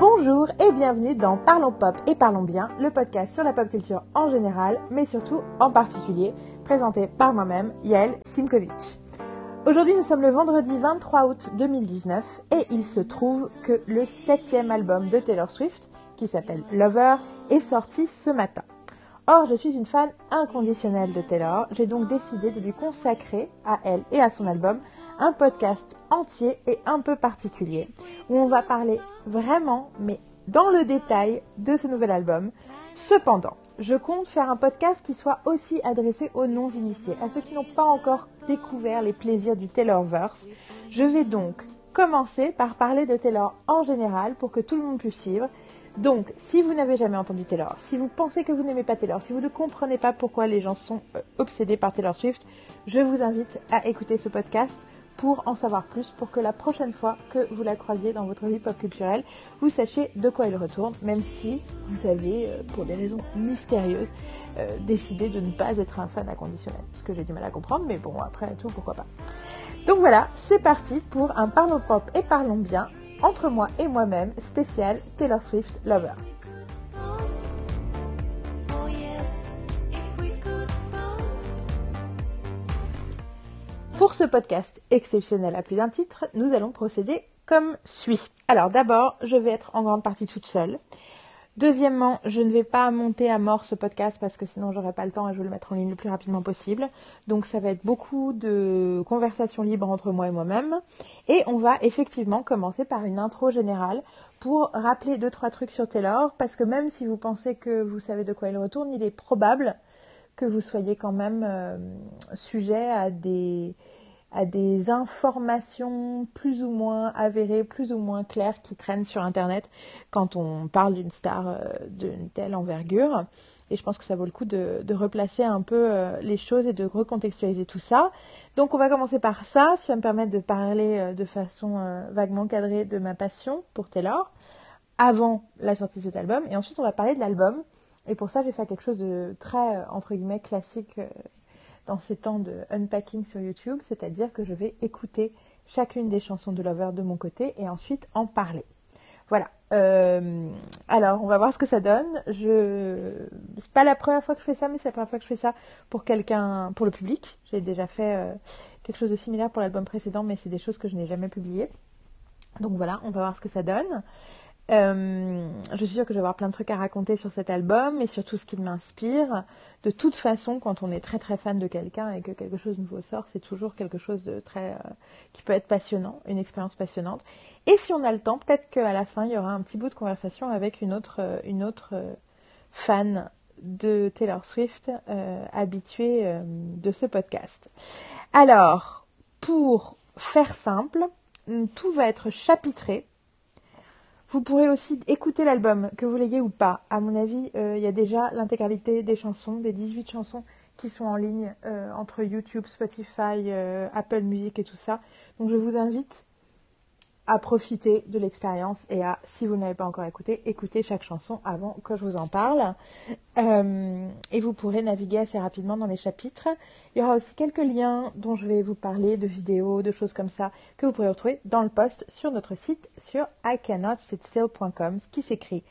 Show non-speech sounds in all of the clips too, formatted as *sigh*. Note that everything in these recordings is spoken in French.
Bonjour et bienvenue dans Parlons Pop et Parlons Bien, le podcast sur la pop culture en général, mais surtout en particulier, présenté par moi-même, Yael Simkovic. Aujourd'hui, nous sommes le vendredi 23 août 2019 et il se trouve que le septième album de Taylor Swift, qui s'appelle Lover, est sorti ce matin. Or, je suis une fan inconditionnelle de Taylor, j'ai donc décidé de lui consacrer, à elle et à son album, un podcast entier et un peu particulier, où on va parler vraiment, mais dans le détail, de ce nouvel album. Cependant, je compte faire un podcast qui soit aussi adressé aux non-initiés, à ceux qui n'ont pas encore découvert les plaisirs du Taylorverse. Je vais donc commencer par parler de Taylor en général pour que tout le monde puisse suivre donc, si vous n'avez jamais entendu Taylor, si vous pensez que vous n'aimez pas Taylor, si vous ne comprenez pas pourquoi les gens sont euh, obsédés par Taylor Swift, je vous invite à écouter ce podcast pour en savoir plus, pour que la prochaine fois que vous la croisiez dans votre vie pop culturelle, vous sachiez de quoi elle retourne, même si vous avez, euh, pour des raisons mystérieuses, euh, décidé de ne pas être un fan inconditionnel. Ce que j'ai du mal à comprendre, mais bon, après tout, pourquoi pas. Donc voilà, c'est parti pour un Parlons Pop et Parlons Bien entre moi et moi-même, spécial Taylor Swift Lover. Pour ce podcast exceptionnel à plus d'un titre, nous allons procéder comme suit. Alors d'abord, je vais être en grande partie toute seule. Deuxièmement, je ne vais pas monter à mort ce podcast parce que sinon j'aurai pas le temps et je vais le mettre en ligne le plus rapidement possible. Donc ça va être beaucoup de conversations libres entre moi et moi-même. Et on va effectivement commencer par une intro générale pour rappeler deux trois trucs sur Taylor parce que même si vous pensez que vous savez de quoi il retourne, il est probable que vous soyez quand même euh, sujet à des à des informations plus ou moins avérées, plus ou moins claires qui traînent sur Internet quand on parle d'une star euh, d'une telle envergure. Et je pense que ça vaut le coup de, replacer un peu euh, les choses et de recontextualiser tout ça. Donc on va commencer par ça, qui va me permettre de parler euh, de façon vaguement cadrée de ma passion pour Taylor avant la sortie de cet album. Et ensuite on va parler de l'album. Et pour ça j'ai fait quelque chose de très, entre guillemets, classique dans ces temps de unpacking sur YouTube, c'est-à-dire que je vais écouter chacune des chansons de Lover de mon côté et ensuite en parler. Voilà. Euh, alors, on va voir ce que ça donne. Je, c'est pas la première fois que je fais ça, mais c'est la première fois que je fais ça pour quelqu'un, pour le public. J'ai déjà fait euh, quelque chose de similaire pour l'album précédent, mais c'est des choses que je n'ai jamais publiées. Donc voilà, on va voir ce que ça donne. Euh, je suis sûre que je vais avoir plein de trucs à raconter sur cet album et sur tout ce qui m'inspire. De toute façon, quand on est très très fan de quelqu'un et que quelque chose nouveau sort, c'est toujours quelque chose de très euh, qui peut être passionnant, une expérience passionnante. Et si on a le temps, peut-être qu'à la fin, il y aura un petit bout de conversation avec une autre euh, une autre fan de Taylor Swift habituée de ce podcast. Alors, pour faire simple, tout va être chapitré vous pourrez aussi écouter l'album, que vous l'ayez ou pas. À mon avis, euh, il y a déjà l'intégralité des chansons, des 18 chansons qui sont en ligne euh, entre YouTube, Spotify, euh, Apple Music et tout ça. Donc je vous invite à profiter de l'expérience et à, si vous n'avez pas encore écouté, écouter chaque chanson avant que je vous en parle. Euh, et vous pourrez naviguer assez rapidement dans les chapitres. Il y aura aussi quelques liens dont je vais vous parler, de vidéos, de choses comme ça, que vous pourrez retrouver dans le post sur notre site sur icannotsitstill.com, ce qui s'écrit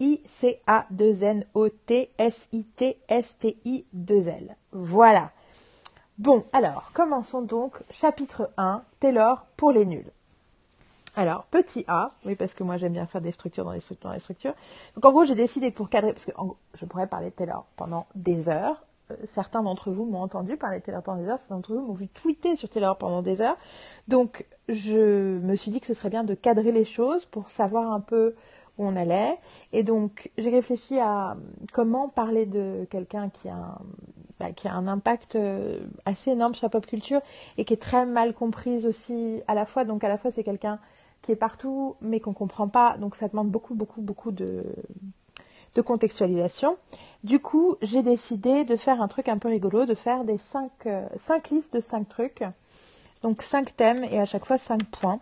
I-C-A-2-N-O-T-S-I-T-S-T-I-2-L. Voilà. Bon, alors, commençons donc. Chapitre 1, Taylor pour les nuls. Alors, petit a, oui, parce que moi j'aime bien faire des structures dans les structures dans les structures. Donc en gros, j'ai décidé pour cadrer, parce que je pourrais parler de Taylor pendant des heures. Euh, certains d'entre vous m'ont entendu parler de Taylor pendant des heures, certains d'entre vous m'ont vu tweeter sur Taylor pendant des heures. Donc, je me suis dit que ce serait bien de cadrer les choses pour savoir un peu où on allait. Et donc, j'ai réfléchi à comment parler de quelqu'un qui a un, bah, qui a un impact euh, assez énorme sur la pop culture et qui est très mal comprise aussi à la fois. Donc, à la fois, c'est quelqu'un qui est partout, mais qu'on ne comprend pas. Donc ça demande beaucoup, beaucoup, beaucoup de, contextualisation. Du coup, j'ai décidé de faire un truc un peu rigolo, de faire des 5 euh, cinq, listes de 5 trucs. Donc 5 thèmes et à chaque fois 5 points.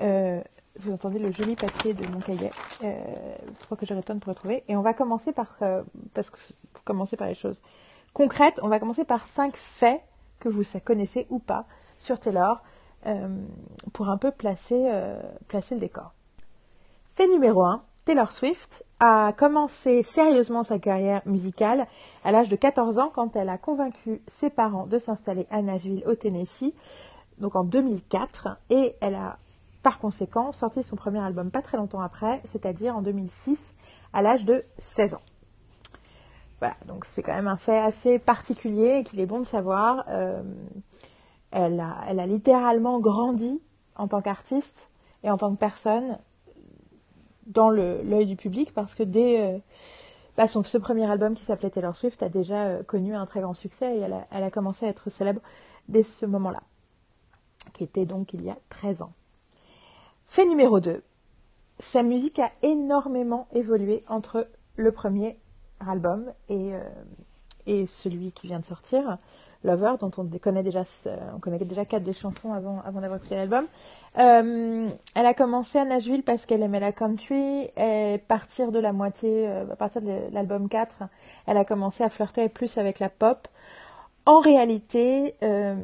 Euh, vous entendez le joli papier de mon cahier. Euh, je crois que je retourne pour retrouver. Et on va commencer par, parce que commencer par les choses concrètes, on va commencer par 5 faits que vous connaissez ou pas sur Taylor. Euh, pour un peu placer, euh, placer le décor. Fait numéro 1, Taylor Swift a commencé sérieusement sa carrière musicale à l'âge de 14 ans quand elle a convaincu ses parents de s'installer à Nashville au Tennessee, donc en 2004, et elle a par conséquent sorti son premier album pas très longtemps après, c'est-à-dire en 2006 à l'âge de 16 ans. Voilà, donc c'est quand même un fait assez particulier et qu'il est bon de savoir. Euh, elle, a, littéralement grandi en tant qu'artiste et en tant que personne dans l'œil du public parce que dès euh, bah, son, ce premier album qui s'appelait Taylor Swift a déjà euh, connu un très grand succès et elle a, commencé à être célèbre dès ce moment-là, qui était donc il y a 13 ans. Fait numéro 2. Sa musique a énormément évolué entre le premier album et, euh, et celui qui vient de sortir. Lover, dont on connaît déjà, on connaît déjà quatre des chansons avant, d'avoir écouté l'album. Euh, elle a commencé à Nashville parce qu'elle aimait la country et partir de la moitié, euh, à partir de l'album 4, elle a commencé à flirter plus avec la pop. En réalité, euh,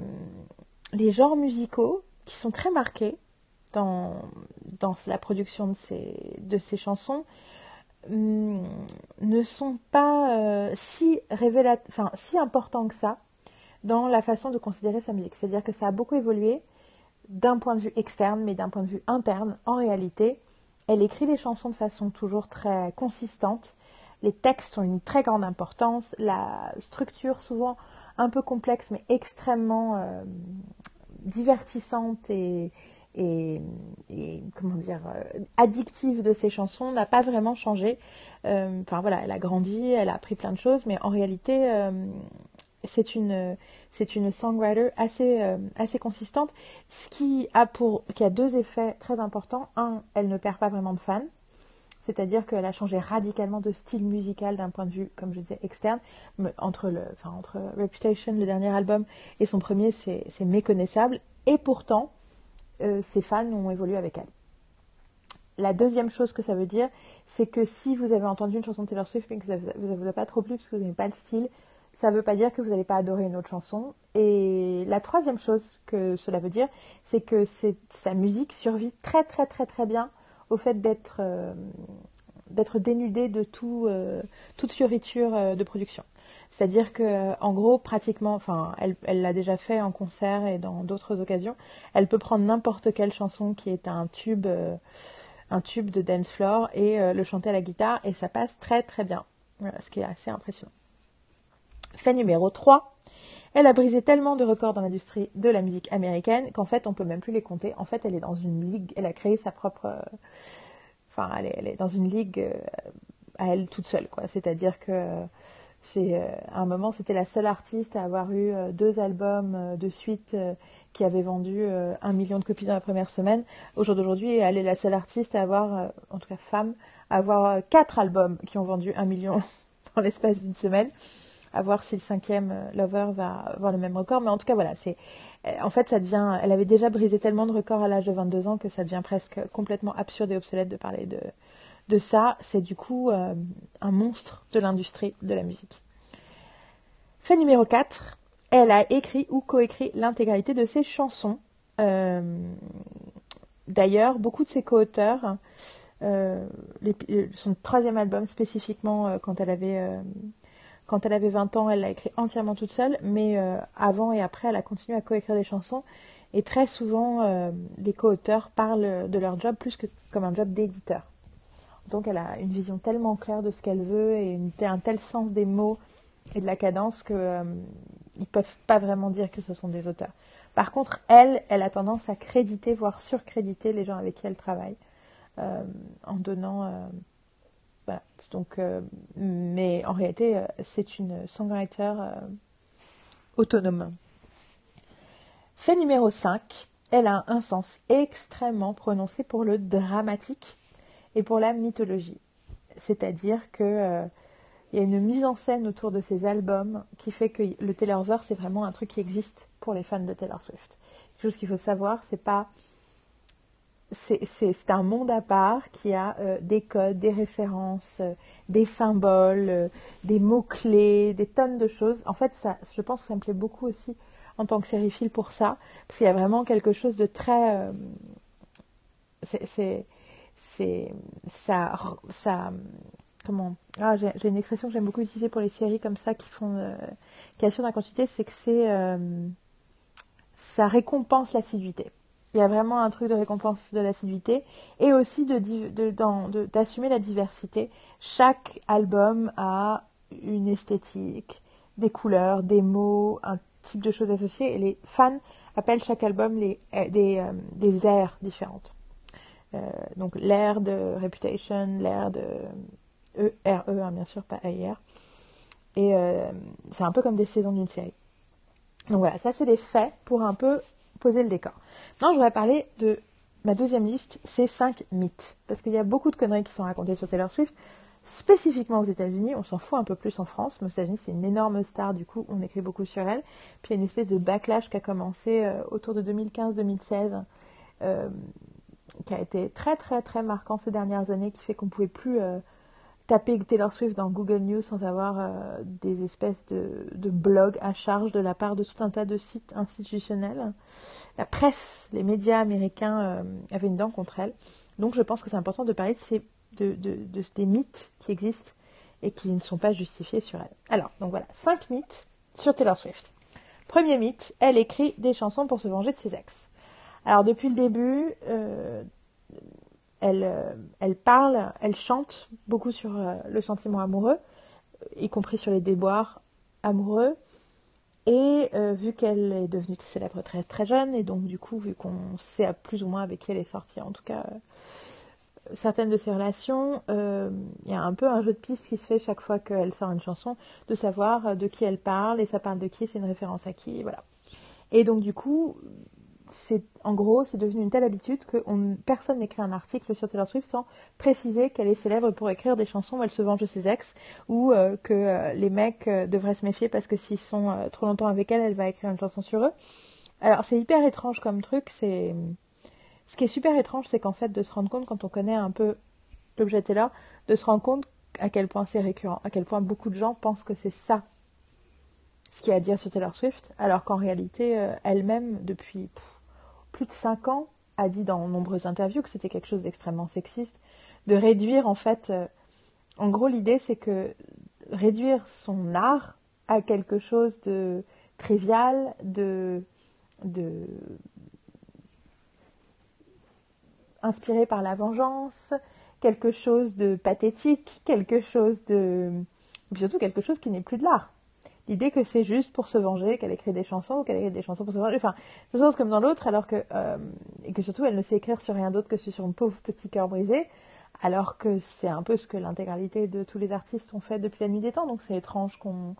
les genres musicaux qui sont très marqués dans, la production de ces, chansons hum, ne sont pas si révélat enfin si importants que ça dans la façon de considérer sa musique. C'est-à-dire que ça a beaucoup évolué d'un point de vue externe, mais d'un point de vue interne, en réalité, elle écrit les chansons de façon toujours très consistante. Les textes ont une très grande importance. La structure, souvent un peu complexe, mais extrêmement euh, divertissante et, comment dire euh, addictive de ces chansons n'a pas vraiment changé. Euh, enfin voilà, elle a grandi, elle a appris plein de choses, mais en réalité, c'est une, c'est une songwriter assez, euh, assez consistante, ce qui a, pour, a deux effets très importants. Un, elle ne perd pas vraiment de fans, c'est-à-dire qu'elle a changé radicalement de style musical d'un point de vue, comme je disais, externe. Entre, le, enfin, entre Reputation, le dernier album, et son premier, c'est, méconnaissable. Et pourtant, euh, ses fans ont évolué avec elle. La deuxième chose que ça veut dire, c'est que si vous avez entendu une chanson de Taylor Swift et que ça ne vous a pas trop plu parce que vous n'aimez pas le style, ça ne veut pas dire que vous n'allez pas adorer une autre chanson. Et la troisième chose que cela veut dire, c'est que sa musique survit très très très très bien au fait d'être euh, dénudée de tout, euh, toute fioriture euh, de production. C'est-à-dire que, en gros, pratiquement, enfin, elle l'a déjà fait en concert et dans d'autres occasions. Elle peut prendre n'importe quelle chanson qui est un tube, un tube de dance floor et le chanter à la guitare et ça passe très très bien. Ce qui est assez impressionnant. Fait numéro 3. Elle a brisé tellement de records dans l'industrie de la musique américaine qu'en fait, on peut même plus les compter. En fait, elle est dans une ligue, elle a créé sa propre. Euh, enfin, elle est, dans une ligue euh, à elle toute seule, quoi. C'est-à-dire que c'est euh, à un moment, c'était la seule artiste à avoir eu deux albums de suite qui avaient vendu un million de copies dans la première semaine. Au jour d'aujourd'hui, elle est la seule artiste à avoir, en tout cas femme, à avoir quatre albums qui ont vendu un million *laughs* dans l'espace d'une semaine à voir si le cinquième euh, Lover va avoir le même record. Mais en tout cas, voilà, c'est euh, en fait, ça devient. Elle avait déjà brisé tellement de records à l'âge de 22 ans que ça devient presque complètement absurde et obsolète de parler de, de ça. C'est du coup euh, un monstre de l'industrie de la musique. Fait numéro 4, elle a écrit ou coécrit l'intégralité de ses chansons. D'ailleurs, beaucoup de ses co-auteurs, son troisième album spécifiquement, quand elle avait quand elle avait 20 ans, elle l'a écrit entièrement toute seule, mais euh, avant et après, elle a continué à coécrire des chansons. Et très souvent, euh, les co-auteurs parlent de leur job plus que comme un job d'éditeur. Donc elle a une vision tellement claire de ce qu'elle veut et un tel sens des mots et de la cadence qu'ils euh, ne peuvent pas vraiment dire que ce sont des auteurs. Par contre, elle, elle a tendance à créditer, voire surcréditer les gens avec qui elle travaille, en donnant donc, euh, mais en réalité, euh, c'est une songwriter euh, autonome. Fait numéro 5, elle a un sens extrêmement prononcé pour le dramatique et pour la mythologie. C'est-à-dire que il y a une mise en scène autour de ces albums qui fait que le Taylorverse c'est vraiment un truc qui existe pour les fans de Taylor Swift. Quelque chose qu'il faut savoir, c'est pas c'est un monde à part qui a euh, des codes, des références, euh, des symboles, euh, des mots-clés, des tonnes de choses. En fait, je pense que ça me plaît beaucoup aussi en tant que sériephile pour ça, parce qu'il y a vraiment quelque chose de très... c'est ça, ça, comment ah, j'ai une expression que j'aime beaucoup utiliser pour les séries comme ça qui font qui assurent la quantité, c'est que c'est ça récompense l'assiduité. Il y a vraiment un truc de récompense de l'assiduité et aussi de d'assumer la diversité. Chaque album a une esthétique, des couleurs, des mots, un type de choses associées et les fans appellent chaque album les, euh, des, euh, des airs différentes. Euh, donc l'air de Reputation, l'air de E, R, E, hein, bien sûr, pas AIR. Et c'est un peu comme des saisons d'une série. Donc voilà, ça c'est des faits pour un peu poser le décor. Maintenant, je voudrais parler de ma deuxième liste, c'est 5 mythes. Parce qu'il y a beaucoup de conneries qui sont racontées sur Taylor Swift spécifiquement aux États-Unis, on s'en fout un peu plus en France, mais aux États-Unis c'est une énorme star, du coup on écrit beaucoup sur elle. Puis il y a une espèce de backlash qui a commencé euh, autour de 2015-2016, euh, qui a été très très très marquant ces dernières années, qui fait qu'on ne pouvait plus euh, taper Taylor Swift dans Google News sans avoir des espèces de, blogs à charge de la part de tout un tas de sites institutionnels. La presse, les médias américains avaient une dent contre elle. Donc je pense que c'est important de parler de ces de, des mythes qui existent et qui ne sont pas justifiés sur elle. Alors, donc voilà, cinq mythes sur Taylor Swift. Premier mythe, elle écrit des chansons pour se venger de ses ex. Alors depuis le début, euh, elle, euh, elle parle, elle chante beaucoup sur euh, le sentiment amoureux, y compris sur les déboires amoureux. Et vu qu'elle est devenue célèbre très très jeune, et donc du coup, vu qu'on sait à plus ou moins avec qui elle est sortie, en tout cas certaines de ces relations, euh, il y a un peu un jeu de piste qui se fait chaque fois qu'elle sort une chanson, de savoir euh, de qui elle parle, et ça parle de qui, c'est une référence à qui, voilà. Et donc du coup, en gros, c'est devenu une telle habitude que personne n'écrit un article sur Taylor Swift sans préciser qu'elle est célèbre pour écrire des chansons où elle se venge de ses ex, ou euh, que les mecs devraient se méfier parce que s'ils sont trop longtemps avec elle, elle va écrire une chanson sur eux. Alors c'est hyper étrange comme truc, c'est ce qui est super étrange, c'est qu'en fait, de se rendre compte, quand on connaît un peu l'objet Taylor, de se rendre compte à quel point c'est récurrent, à quel point beaucoup de gens pensent que c'est ça ce qu'il y a à dire sur Taylor Swift, alors qu'en réalité, euh, elle-même, depuis plus de 5 ans, a dit dans nombreuses interviews que c'était quelque chose d'extrêmement sexiste, de réduire en fait, euh, en gros l'idée c'est que réduire son art à quelque chose de trivial, de, inspiré par la vengeance, quelque chose de pathétique, quelque chose de... Surtout quelque chose qui n'est plus de l'art. L'idée que c'est juste pour se venger, qu'elle écrit des chansons, ou qu'elle écrit des chansons pour se venger, enfin, de sens comme dans l'autre, alors que... Euh, et que surtout, elle ne sait écrire sur rien d'autre que sur un pauvre petit cœur brisé, alors que c'est un peu ce que l'intégralité de tous les artistes ont fait depuis la nuit des temps, donc c'est étrange qu'on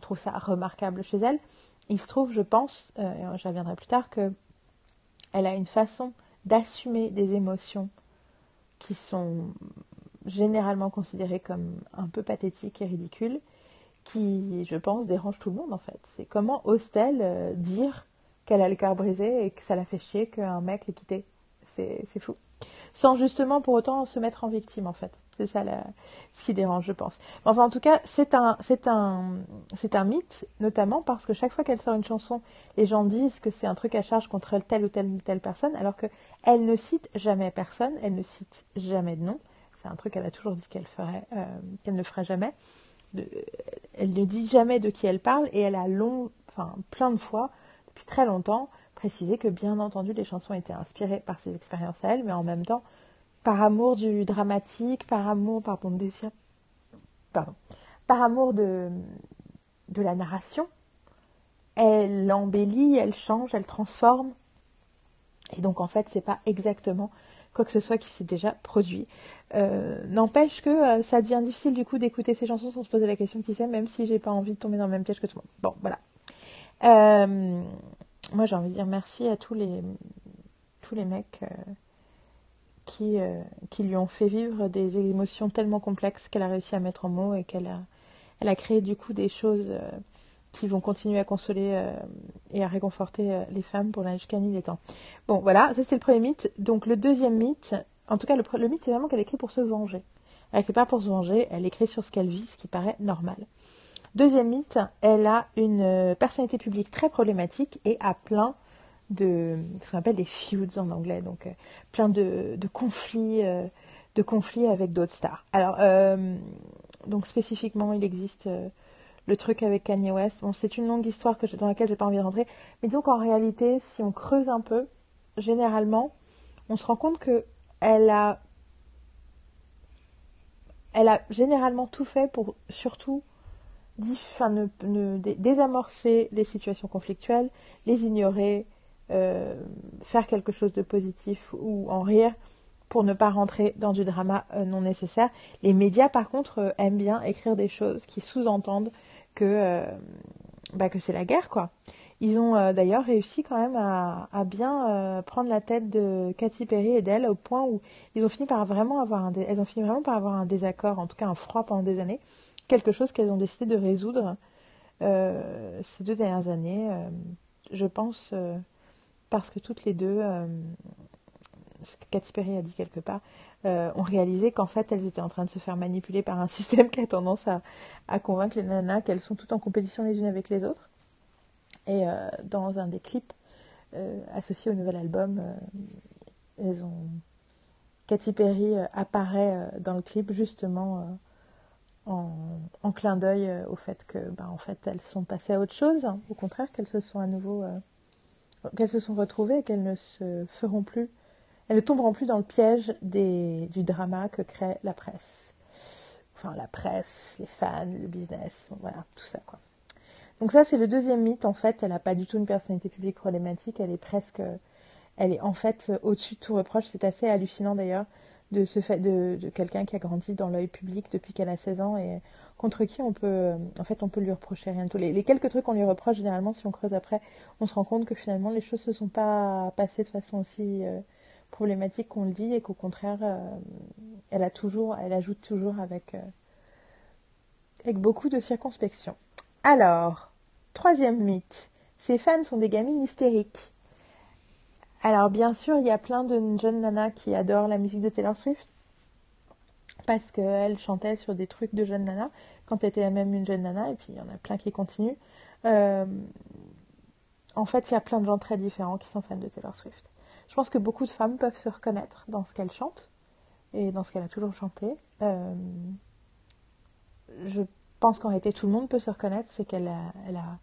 trouve ça remarquable chez elle. Il se trouve, je pense, euh, et j'y reviendrai plus tard, que elle a une façon d'assumer des émotions qui sont généralement considérées comme un peu pathétiques et ridicules, qui, je pense, dérangent tout le monde en fait. C'est comment ose-t-elle euh, dire qu'elle a le cœur brisé et que ça la fait chier qu'un mec l'ait quittée C'est fou. Sans justement pour autant se mettre en victime en fait. C'est ça ce qui dérange, je pense. Enfin, en tout cas, c'est un, un, un mythe, notamment parce que chaque fois qu'elle sort une chanson, les gens disent que c'est un truc à charge contre telle ou telle ou telle personne, alors qu'elle ne cite jamais personne, elle ne cite jamais de nom. C'est un truc qu'elle a toujours dit qu'elle euh, qu'elle ne ferait jamais. Elle ne dit jamais de qui elle parle et elle a long, enfin, plein de fois, depuis très longtemps, précisé que bien entendu les chansons étaient inspirées par ses expériences à elle, mais en même temps, par amour du dramatique, par amour, par amour de, de la narration, elle embellit, elle change, elle transforme. Et donc en fait, c'est pas exactement quoi que ce soit qui s'est déjà produit. Euh, n'empêche que euh, ça devient difficile du coup d'écouter ces chansons sans se poser la question qui c'est, même si j'ai pas envie de tomber dans le même piège que tout le monde. Bon, voilà. Euh, moi, j'ai envie de dire merci à tous les tous les mecs qui, qui lui ont fait vivre des émotions tellement complexes qu'elle a réussi à mettre en mots et qu'elle a, elle a créé du coup des choses qui vont continuer à consoler et à réconforter les femmes pour la jusqu'à nuit des temps. Bon, voilà, ça c'est le premier mythe. Donc le deuxième mythe, en tout cas le, mythe c'est vraiment qu'elle écrit pour se venger. Elle écrit pas pour se venger, elle écrit sur ce qu'elle vit, ce qui paraît normal. Deuxième mythe, elle a une personnalité publique très problématique et a plein de ce qu'on appelle des feuds en anglais, donc euh, plein de, conflits euh, de conflits avec d'autres stars. Alors, donc spécifiquement, il existe le truc avec Kanye West. Bon, c'est une longue histoire que dans laquelle j'ai pas envie de rentrer. Mais disons qu'en réalité, si on creuse un peu, généralement, on se rend compte que elle a, généralement tout fait pour surtout désamorcer les situations conflictuelles, les ignorer, euh, faire quelque chose de positif ou en rire pour ne pas rentrer dans du drama euh, non nécessaire. Les médias, par contre, euh, aiment bien écrire des choses qui sous-entendent que, bah, que c'est la guerre, quoi. Ils ont d'ailleurs réussi quand même à, bien prendre la tête de Katy Perry et d'elle au point où ils ont fini par vraiment avoir un elles ont fini vraiment par avoir un désaccord, en tout cas un froid pendant des années quelque chose qu'elles ont décidé de résoudre euh, ces deux dernières années. Euh, je pense euh, parce que toutes les deux, ce que Katy Perry a dit quelque part, ont réalisé qu'en fait elles étaient en train de se faire manipuler par un *laughs* système qui a tendance à convaincre les nanas qu'elles sont toutes en compétition les unes avec les autres. Et dans un des clips associés au nouvel album, elles ont Katy Perry apparaît dans le clip justement en, clin d'œil euh, au fait que, bah, en fait, elles sont passées à autre chose. Au contraire, qu'elles se sont à nouveau, euh, qu'elles se sont retrouvées et qu'elles ne se feront plus, elles ne tomberont plus dans le piège des, du drama que crée la presse. Enfin, la presse, les fans, le business, voilà, tout ça, quoi. Donc ça, c'est le deuxième mythe. En fait, elle n'a pas du tout une personnalité publique problématique. Elle est presque, elle est en fait au-dessus de tout reproche. C'est assez hallucinant d'ailleurs de ce fait de, quelqu'un qui a grandi dans l'œil public depuis qu'elle a 16 ans et contre qui on peut euh, en fait on peut lui reprocher rien de tout. Les, quelques trucs qu'on lui reproche généralement si on creuse après, on se rend compte que finalement les choses se sont pas passées de façon aussi euh, problématique qu'on le dit et qu'au contraire euh, elle a toujours elle ajoute toujours avec avec beaucoup de circonspection. Alors, troisième mythe, ces fans sont des gamines hystériques. Alors bien sûr, il y a plein de jeunes nanas qui adorent la musique de Taylor Swift parce qu'elle chantait sur des trucs de jeunes nanas quand elle était elle-même une jeune nana et puis il y en a plein qui continuent. Euh, en fait, il y a plein de gens très différents qui sont fans de Taylor Swift. Je pense que beaucoup de femmes peuvent se reconnaître dans ce qu'elle chante et dans ce qu'elle a toujours chanté. Euh, je pense qu'en réalité, tout le monde peut se reconnaître, c'est qu'elle a,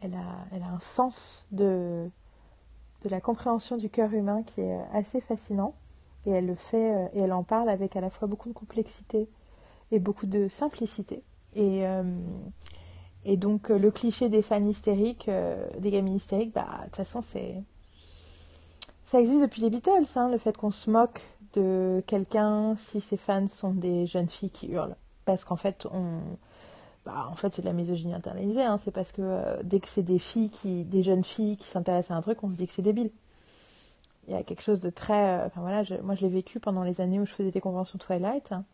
un sens de, la compréhension du cœur humain qui est assez fascinant. Et elle le fait, euh, et elle en parle avec à la fois beaucoup de complexité et beaucoup de simplicité. Et, euh, donc euh, le cliché des fans hystériques, des gamines hystériques, bah de toute façon c'est ça existe depuis les Beatles, hein, le fait qu'on se moque de quelqu'un si ses fans sont des jeunes filles qui hurlent. Parce qu'en fait, on, bah, en fait, c'est de la misogynie internalisée. Hein. C'est parce que euh, dès que c'est des filles, qui, des jeunes filles qui s'intéressent à un truc, on se dit que c'est débile. Il y a quelque chose de très. Euh, enfin voilà, moi je l'ai vécu pendant les années où je faisais des conventions Twilight, hein,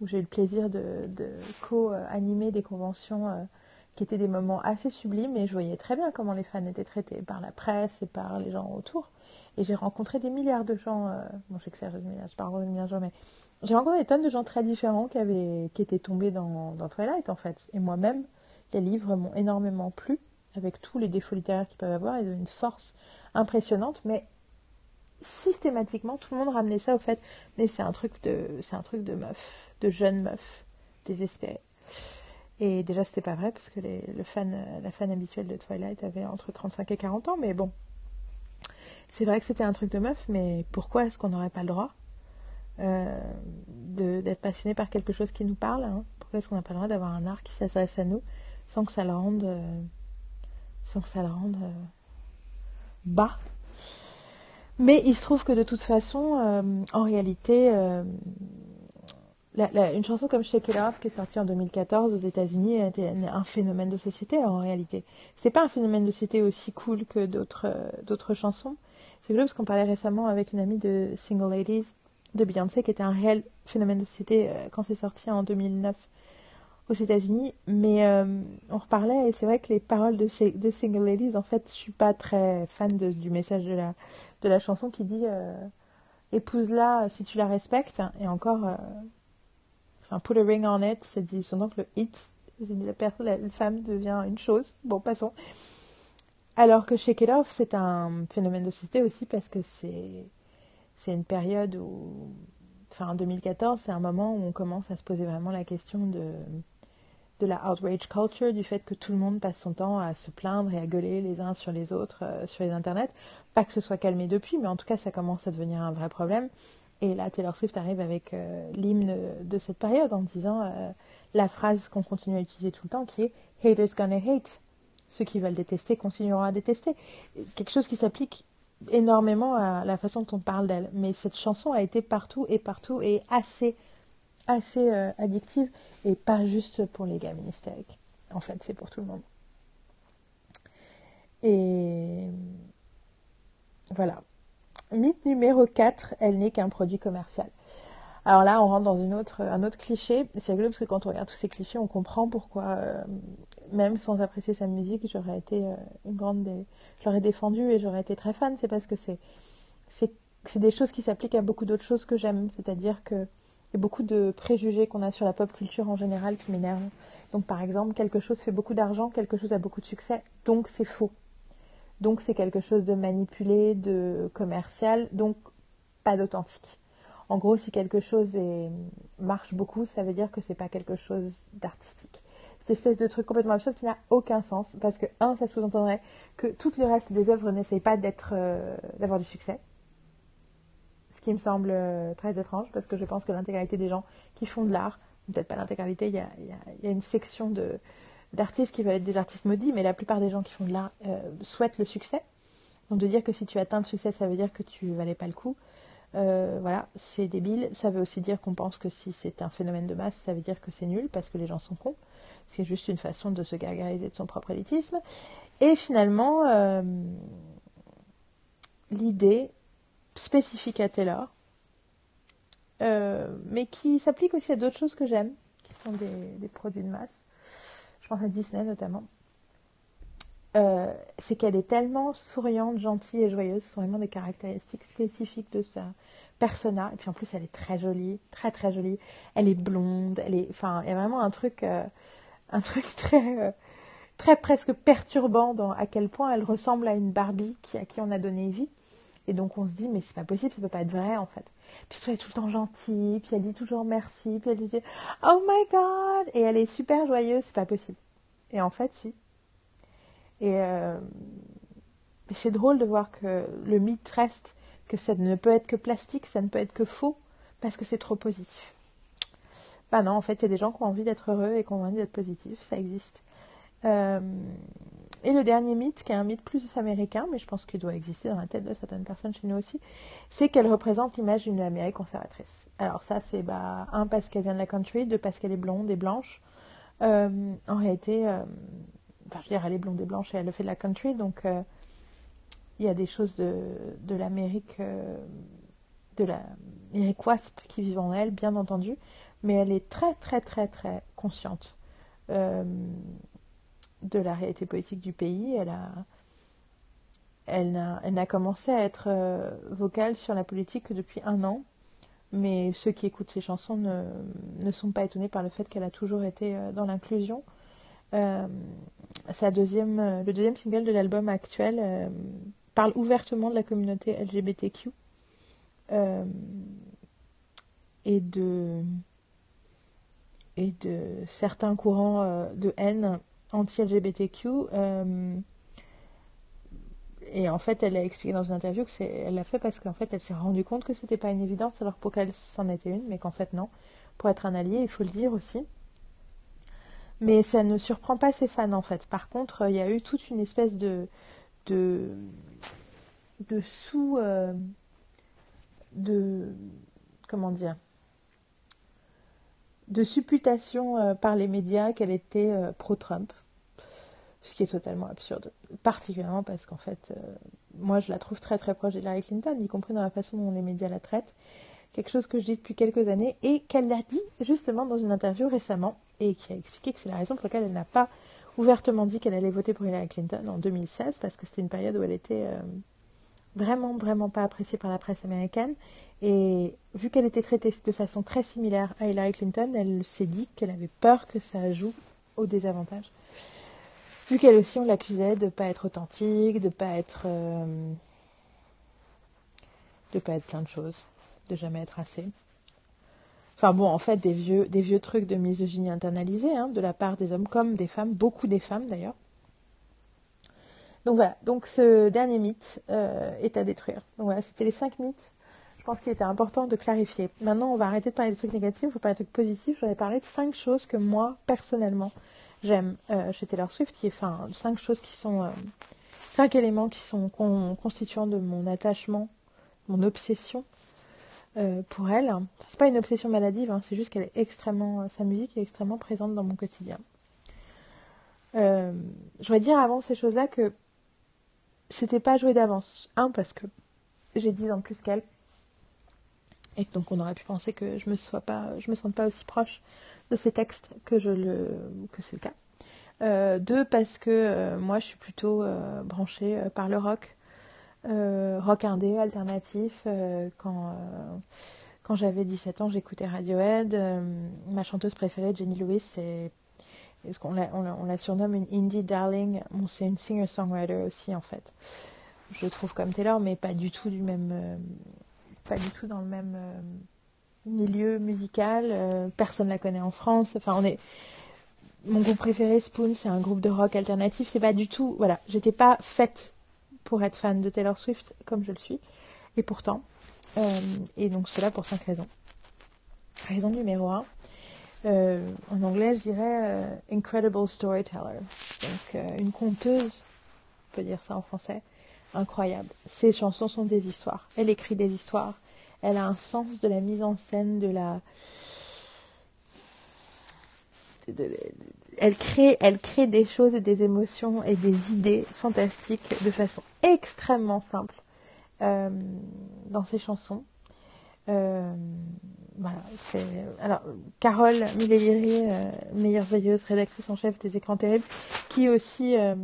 où j'ai eu le plaisir de, co-animer des conventions euh, qui étaient des moments assez sublimes et je voyais très bien comment les fans étaient traités par la presse et par les gens autour. Et j'ai rencontré des milliards de gens. bon, je sais que c'est je parle de milliards de gens, mais j'ai rencontré des tonnes de gens très différents qui, avaient, qui étaient tombés dans, Twilight en fait. Et moi-même, les livres m'ont énormément plu, avec tous les défauts littéraires qu'ils peuvent avoir. Ils ont une force impressionnante, mais systématiquement, tout le monde ramenait ça au fait, mais c'est un truc de, c'est un truc de meuf, de jeune meuf, désespérée. Et déjà, c'était pas vrai, parce que la fan habituelle de Twilight avait entre 35 et 40 ans, mais bon. C'est vrai que c'était un truc de meuf, mais pourquoi est-ce qu'on n'aurait pas le droit? D'être passionné par quelque chose qui nous parle. Hein. Pourquoi est-ce qu'on n'a pas le droit d'avoir un art qui s'adresse à nous sans que ça le rende, euh, sans que ça le rende euh, bas? Mais il se trouve que de toute façon, en réalité, une chanson comme Shake It Off qui est sortie en 2014 aux États-Unis était un phénomène de société en réalité. C'est pas un phénomène de société aussi cool que d'autres d'autres chansons. C'est cool parce qu'on parlait récemment avec une amie de Single Ladies de Beyoncé, qui était un réel phénomène de société euh, quand c'est sorti en 2009 aux États-Unis. Mais euh, on reparlait, et c'est vrai que les paroles de, Single Ladies, en fait, je suis pas très fan du message de la, chanson qui dit euh, épouse-la si tu la respectes. Et encore, put a ring on it, c'est dit donc le hit. La, la femme devient une chose. Bon, passons. Alors que Shake It Off, c'est un phénomène de société aussi parce que c'est c'est une période où enfin 2014, c'est un moment où on commence à se poser vraiment la question de, de la outrage culture, du fait que tout le monde passe son temps à se plaindre et à gueuler les uns sur les autres euh, sur les internets. Pas que ce soit calmé depuis, mais en tout cas, ça commence à devenir un vrai problème. Et là, Taylor Swift arrive avec euh, l'hymne de cette période en disant euh, la phrase qu'on continue à utiliser tout le temps qui est Haters gonna hate. Ceux qui veulent détester continueront à détester. Quelque chose qui s'applique énormément à la façon dont on parle d'elle. Mais cette chanson a été partout et partout et assez, assez euh, addictive et pas juste pour les gamins hystériques. En fait, c'est pour tout le monde. Et voilà. Mythe numéro 4, elle n'est qu'un produit commercial. Alors là, on rentre dans une autre, un autre cliché. C'est rigolo parce que quand on regarde tous ces clichés, on comprend pourquoi, euh, même sans apprécier sa musique, j'aurais été euh, une grande. Je l'aurais défendue et j'aurais été très fan. C'est parce que c'est, c'est, des choses qui s'appliquent à beaucoup d'autres choses que j'aime. C'est-à-dire que y a beaucoup de préjugés qu'on a sur la pop culture en général qui m'énervent. Donc par exemple, quelque chose fait beaucoup d'argent, quelque chose a beaucoup de succès, donc c'est faux. Donc c'est quelque chose de manipulé, de commercial, donc pas d'authentique. En gros, si quelque chose marche beaucoup, ça veut dire que c'est pas quelque chose d'artistique. Cette espèce de truc complètement absurde qui n'a aucun sens, parce que, un, ça sous-entendrait que tout le reste des œuvres n'essayent pas d'être, euh, d'avoir du succès. Ce qui me semble euh, très étrange, parce que je pense que l'intégralité des gens qui font de l'art, peut-être pas l'intégralité, il y a, une section de, d'artistes qui veulent être des artistes maudits, mais la plupart des gens qui font de l'art euh, souhaitent le succès. Donc de dire que si tu atteins le succès, ça veut dire que tu valais pas le coup, voilà, c'est débile. Ça veut aussi dire qu'on pense que si c'est un phénomène de masse, ça veut dire que c'est nul parce que les gens sont cons. C'est juste une façon de se gargariser de son propre élitisme. Et finalement, euh, l'idée spécifique à Taylor, euh, mais qui s'applique aussi à d'autres choses que j'aime, qui sont des, produits de masse. Je pense à Disney notamment. Euh, c'est qu'elle est tellement souriante, gentille et joyeuse. Ce sont vraiment des caractéristiques spécifiques de sa persona. Et puis en plus, elle est très jolie, très très jolie. Elle est blonde. Elle est, enfin, il y a vraiment un truc, un truc *laughs* très, euh, très presque perturbant dans à quel point elle ressemble à une Barbie à qui on a donné vie. Et donc on se dit, mais c'est pas possible, ça peut pas être vrai en fait. Puis elle est tout le temps gentille, puis elle dit toujours merci, puis elle dit oh my god, et elle est super joyeuse, c'est pas possible. Et en fait, si, et euh, c'est drôle de voir que le mythe reste que ça ne peut être que plastique, ça ne peut être que faux, parce que c'est trop positif. Bah non, en fait, il y a des gens qui ont envie d'être heureux et qui ont envie d'être positifs, ça existe. Euh, et le dernier mythe, qui est un mythe plus américain, mais je pense qu'il doit exister dans la tête de certaines personnes chez nous aussi, c'est qu'elle représente l'image d'une Amérique conservatrice. Alors ça, c'est bah, un parce qu'elle vient de la country, deux parce qu'elle est blonde et blanche. Euh, en réalité, enfin, je veux dire, elle est blonde et blanche et elle le fait de la country, donc euh, il y a des choses de, de l'Amérique, euh, de l'Amérique wasp qui vivent en elle, bien entendu, mais elle est très, très, très, très consciente euh, de la réalité politique du pays. Elle a, elle n'a, elle commencé à être vocale sur la politique que depuis un an, mais ceux qui écoutent ses chansons ne, ne sont pas étonnés par le fait qu'elle a toujours été dans l'inclusion. Euh, deuxième, euh, le deuxième single de l'album actuel euh, parle ouvertement de la communauté LGBTQ et de et de certains courants de haine anti-LGBTQ. et en fait, elle a expliqué dans une interview que c'est, elle l'a fait parce qu'en fait, elle s'est rendue compte que c'était pas une évidence, alors pour qu'elle s'en était une, mais qu'en fait non. Pour être un allié, il faut le dire aussi. Mais ça ne surprend pas ses fans en fait. Par contre, il y a eu toute une espèce de de, de sous euh, de comment dire de supputation euh, par les médias qu'elle était euh, pro-Trump, ce qui est totalement absurde. Particulièrement parce qu'en fait, moi je la trouve très très proche d'Hillary Clinton, y compris dans la façon dont les médias la traitent. Quelque chose que je dis depuis quelques années et qu'elle a dit justement dans une interview récemment et qui a expliqué que c'est la raison pour laquelle elle n'a pas ouvertement dit qu'elle allait voter pour Hillary Clinton en 2016, parce que c'était une période où elle était euh, vraiment, vraiment pas appréciée par la presse américaine. Et vu qu'elle était traitée de façon très similaire à Hillary Clinton, elle s'est dit qu'elle avait peur que ça joue au désavantage. Vu qu'elle aussi, on l'accusait de ne pas être authentique, de ne pas être. Euh, de pas être plein de choses, de jamais être assez. Enfin bon, en fait, des vieux, des vieux trucs de misogynie internalisée, hein, de la part des hommes comme des femmes, beaucoup des femmes d'ailleurs. Donc voilà, donc ce dernier mythe euh, est à détruire. Donc voilà, c'était les cinq mythes. Je pense qu'il était important de clarifier. Maintenant, on va arrêter de parler des trucs négatifs, on va parler des trucs positifs. Je vais parler de cinq choses que moi, personnellement, j'aime euh, chez Taylor Swift, qui est, enfin, cinq choses qui sont, euh, cinq éléments qui sont constituants de mon attachement, mon obsession euh, pour elle. C'est pas une obsession maladive, hein, c'est juste qu'elle est extrêmement, sa musique est extrêmement présente dans mon quotidien. je voudrais dire avant ces choses-là que c'était pas joué d'avance. Un, parce que j'ai 10 ans de plus qu'elle. Et donc on aurait pu penser que je me sois pas, je me sente pas aussi proche de ces textes que je le, que c'est le cas. Euh, deux, parce que euh, moi je suis plutôt euh, branchée par le rock, rock indé, alternatif. quand quand j'avais 17 ans, j'écoutais Radiohead. ma chanteuse préférée, Jenny Lewis, c'est est-ce qu'on la, on la, surnomme une indie darling C'est une singer-songwriter aussi en fait. Je trouve comme Taylor, mais pas du tout du même, euh, pas du tout dans le même euh, milieu musical. Euh, personne la connaît en France. Enfin, on est. Mon groupe préféré, Spoon, c'est un groupe de rock alternatif. C'est pas du tout. Voilà, j'étais pas faite pour être fan de Taylor Swift comme je le suis. Et pourtant. et donc, cela pour cinq raisons. Raison numéro un, euh, en anglais, je dirais euh, incredible storyteller. Donc, euh, une conteuse, on peut dire ça en français, incroyable. Ses chansons sont des histoires. Elle écrit des histoires. Elle a un sens de la mise en scène, de la. elle, crée, elle crée des choses et des émotions et des idées fantastiques de façon extrêmement simple dans ses chansons. Euh, voilà, c'est alors Carole Milleri, euh, meilleure veilleuse, rédactrice en chef des écrans terribles, qui aussi euh,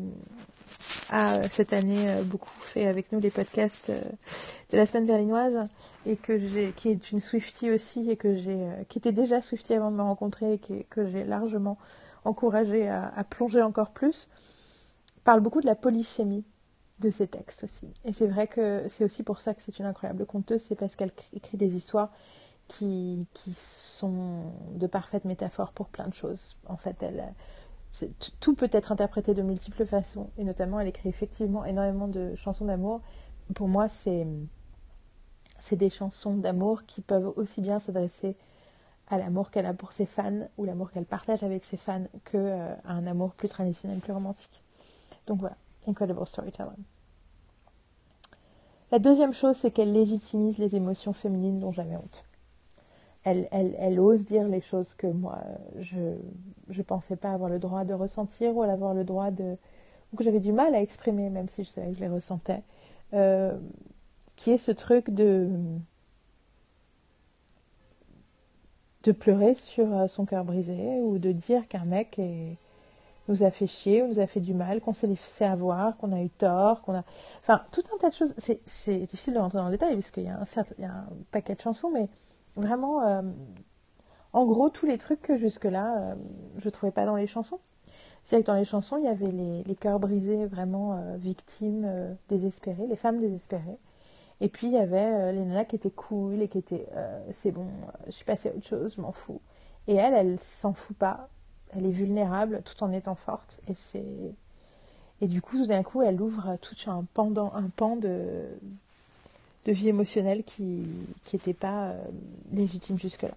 a cette année beaucoup fait avec nous les podcasts de la semaine berlinoise et qui est une Swiftie aussi et que qui était déjà Swiftie avant de me rencontrer et que, j'ai largement encouragé à, à plonger encore plus, parle beaucoup de la polysémie de ses textes aussi. Et c'est vrai que c'est aussi pour ça que c'est une incroyable conteuse, c'est parce qu'elle écrit des histoires qui, sont de parfaites métaphores pour plein de choses. En fait, elle, tout peut être interprété de multiples façons, et notamment elle écrit effectivement énormément de chansons d'amour. Pour moi, c'est des chansons d'amour qui peuvent aussi bien s'adresser à l'amour qu'elle a pour ses fans ou l'amour qu'elle partage avec ses fans que euh, un amour plus traditionnel, plus romantique. Donc voilà, Incredible Storytelling. La deuxième chose, c'est qu'elle légitimise les émotions féminines dont j'avais honte. Elle, ose dire les choses que moi, je ne pensais pas avoir le droit de ressentir ou avoir le droit de... ou que j'avais du mal à exprimer, même si je savais que je les ressentais. Euh, qui est ce truc de de pleurer sur euh, son cœur brisé ou de dire qu'un mec nous a fait chier, nous a fait du mal, qu'on s'est laissé avoir, qu'on a eu tort, qu'on a... Enfin, tout un tas de choses. C'est difficile de rentrer dans le détail, parce qu'il y a un paquet de chansons, mais vraiment, euh, en gros, tous les trucs que jusque-là, euh, je ne trouvais pas dans les chansons. C'est que dans les chansons, il y avait les, les cœurs brisés, vraiment euh, victimes, désespérées, les femmes désespérées. Et puis, il y avait les nanas qui étaient cool et qui étaient, c'est bon, je suis passée à autre chose, je m'en fous. Et elle, elle s'en fout pas elle est vulnérable tout en étant forte. Et c'est et du coup, tout d'un coup, elle ouvre tout un pan de, de vie émotionnelle qui n'était pas euh, légitime jusque-là.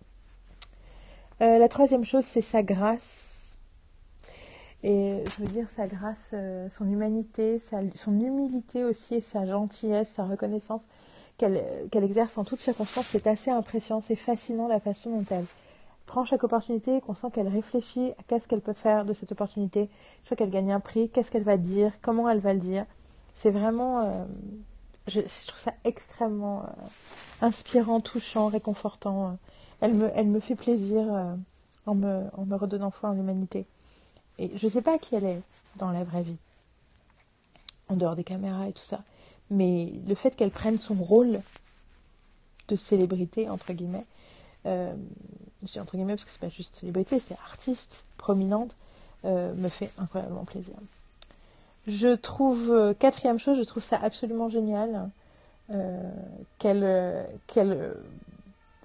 Euh, la troisième chose, c'est sa grâce. Et je veux dire sa grâce, euh, son humanité, son humilité aussi, et sa gentillesse, sa reconnaissance qu'elle exerce en toutes circonstances. C'est assez impressionnant, c'est fascinant la façon dont elle, prend chaque opportunité, qu'on sent qu'elle réfléchit à qu'est-ce qu'elle peut faire de cette opportunité, je qu'elle gagne un prix, qu'est-ce qu'elle va dire, comment elle va le dire. C'est vraiment, euh, je, trouve ça extrêmement euh, inspirant, touchant, réconfortant. Elle me, elle me fait plaisir euh, en, me, en me redonnant foi en l'humanité. Et je ne sais pas qui elle est dans la vraie vie, en dehors des caméras et tout ça, mais le fait qu'elle prenne son rôle de célébrité, entre guillemets, euh, entre guillemets parce que c'est pas juste célébrité, c'est artiste prominente, euh, me fait incroyablement plaisir. Je trouve, euh, quatrième chose, je trouve ça absolument génial qu'elle qu'elle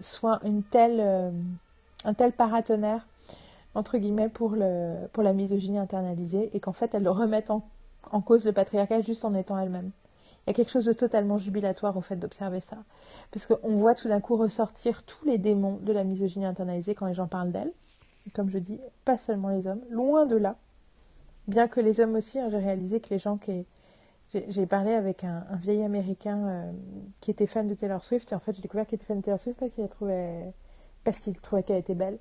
soit une telle, euh, un tel paratonnerre, entre guillemets, pour, le, pour la misogynie internalisée, et qu'en fait, elle remette en, en cause le patriarcat juste en étant elle-même. Il y a quelque chose de totalement jubilatoire au fait d'observer ça. Parce qu'on voit tout d'un coup ressortir tous les démons de la misogynie internalisée quand les gens parlent d'elle. Comme je dis, pas seulement les hommes, loin de là. Bien que les hommes aussi, hein, j'ai réalisé que les gens qui, j'ai parlé avec un, vieil américain euh, qui était fan de Taylor Swift et en fait j'ai découvert qu'il était fan de Taylor Swift parce qu'il trouvait parce qu'il qu'elle était belle.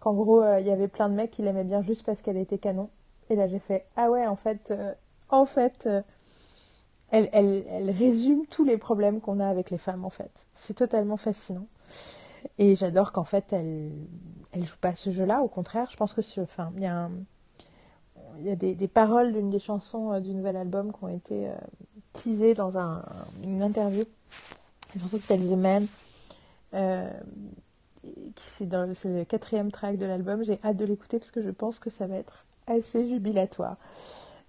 Qu'en gros euh, il y avait plein de mecs qui l'aimaient bien juste parce qu'elle était canon. Et là j'ai fait ah ouais en fait euh, en fait elle, résume tous les problèmes qu'on a avec les femmes en fait. C'est totalement fascinant. Et j'adore qu'en fait elle elle joue pas ce jeu-là. Au contraire je pense que enfin il y a il y a des, paroles d'une des chansons euh, du nouvel album qui ont été euh, teasées dans une interview. Une chanson qui s'appelle The Man. Euh, c'est le quatrième track de l'album. J'ai hâte de l'écouter parce que je pense que ça va être assez jubilatoire.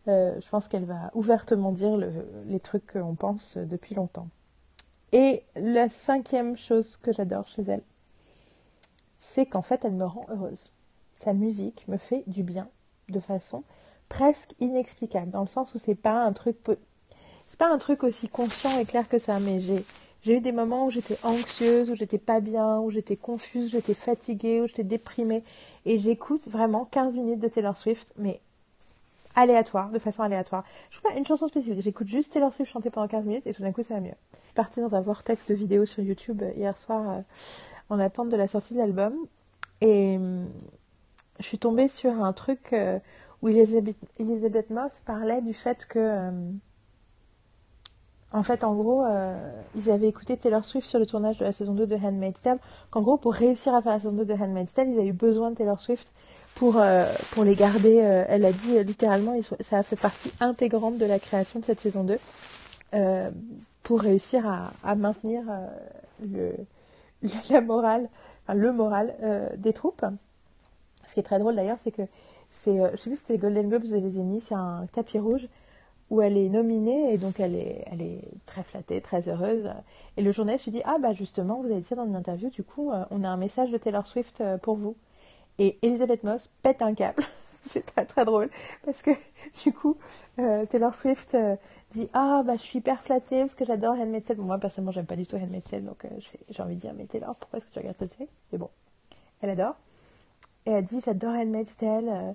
je pense qu'elle va ouvertement dire les trucs qu'on pense depuis longtemps. Et la cinquième chose que j'adore chez elle, c'est qu'en fait, elle me rend heureuse. Sa musique me fait du bien de façon presque inexplicable, dans le sens où c'est pas un truc c'est pas un truc aussi conscient et clair que ça, mais j'ai eu des moments où j'étais anxieuse, où j'étais pas bien, où j'étais confuse, j'étais fatiguée, où j'étais déprimée. Et j'écoute vraiment 15 minutes de Taylor Swift, mais aléatoire, de façon aléatoire. Je fais pas une chanson spécifique, j'écoute juste Taylor Swift chanter pendant 15 minutes et tout d'un coup ça va mieux. Je partie dans un vortex de vidéos sur YouTube euh, hier soir euh, en attente de la sortie de l'album. Et hum, je suis tombée sur un truc euh, où Elizabeth, Moss parlait du fait que, euh, en fait, en gros, euh, ils avaient écouté Taylor Swift sur le tournage de la saison 2 de Handmaid's Tale, qu'en gros, pour réussir à faire la saison 2 de Handmaid's Tale, ils avaient eu besoin de Taylor Swift pour, pour les garder. elle a dit littéralement, ça a fait partie intégrante de la création de cette saison 2, pour réussir à, maintenir la morale, le moral des troupes. Ce qui est très drôle d'ailleurs, c'est que c'est, euh, je sais plus si c'était les Golden Globes ou les Emmy, c'est un tapis rouge où elle est nominée et donc elle est, très flattée, très heureuse. Et le journaliste lui dit Ah, bah justement, vous avez dit ça dans une interview, du coup, euh, on a un message de Taylor Swift euh, pour vous. Et Elisabeth Moss pète un câble. *laughs* c'est très très drôle parce que *laughs* du coup, Taylor Swift dit Ah, bah je suis hyper flattée parce que j'adore Handmaid's Tale. moi, personnellement, j'aime pas du tout Handmaid's Tale, donc j'ai envie de dire Mais Taylor, pourquoi est-ce que tu regardes cette série? Mais bon, elle adore. Et elle dit J'adore Handmaid's Tale. Euh.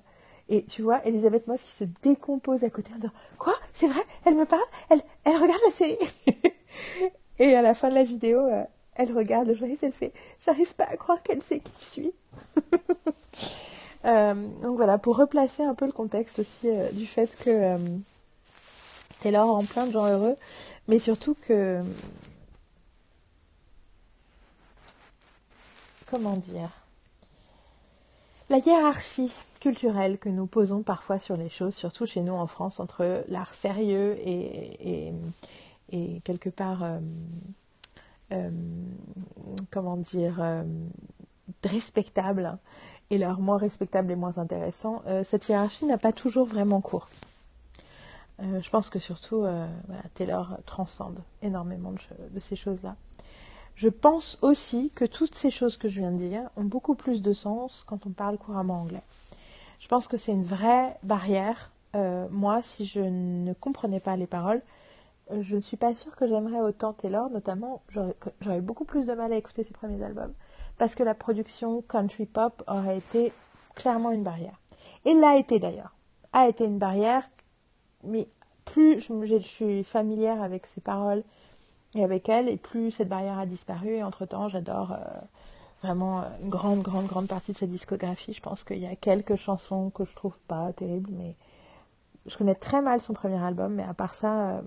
Et tu vois, Elisabeth Moss qui se décompose à côté en disant Quoi C'est vrai Elle me parle elle, elle regarde la série *laughs* Et à la fin de la vidéo, euh, elle regarde le journaliste, elle fait J'arrive pas à croire qu'elle sait qui je suis. *laughs* Euh, donc voilà, pour replacer un peu le contexte aussi du fait que Taylor rend plein de gens heureux, mais surtout que. Comment dire la hiérarchie culturelle que nous posons parfois sur les choses, surtout chez nous en France, entre l'art sérieux et, quelque part, euh, euh, comment dire, euh, respectable et l'art moins respectable et moins intéressant, cette hiérarchie n'a pas toujours vraiment cours. je pense que surtout, Taylor transcende énormément de ces choses-là. Je pense aussi que toutes ces choses que je viens de dire ont beaucoup plus de sens quand on parle couramment anglais. Je pense que c'est une vraie barrière. Euh, moi, si je ne comprenais pas les paroles, euh, je ne suis pas sûre que j'aimerais autant Taylor, notamment j'aurais beaucoup plus de mal à écouter ses premiers albums, parce que la production country pop aurait été clairement une barrière. Et l'a été d'ailleurs. A été une barrière, mais plus je suis familière avec ses paroles et avec elle, et plus cette barrière a disparu. Et entre-temps, j'adore euh, vraiment une grande, grande, grande partie de sa discographie. Je pense qu'il y a quelques chansons que je trouve pas terribles, mais je connais très mal son premier album. Mais à part ça, euh,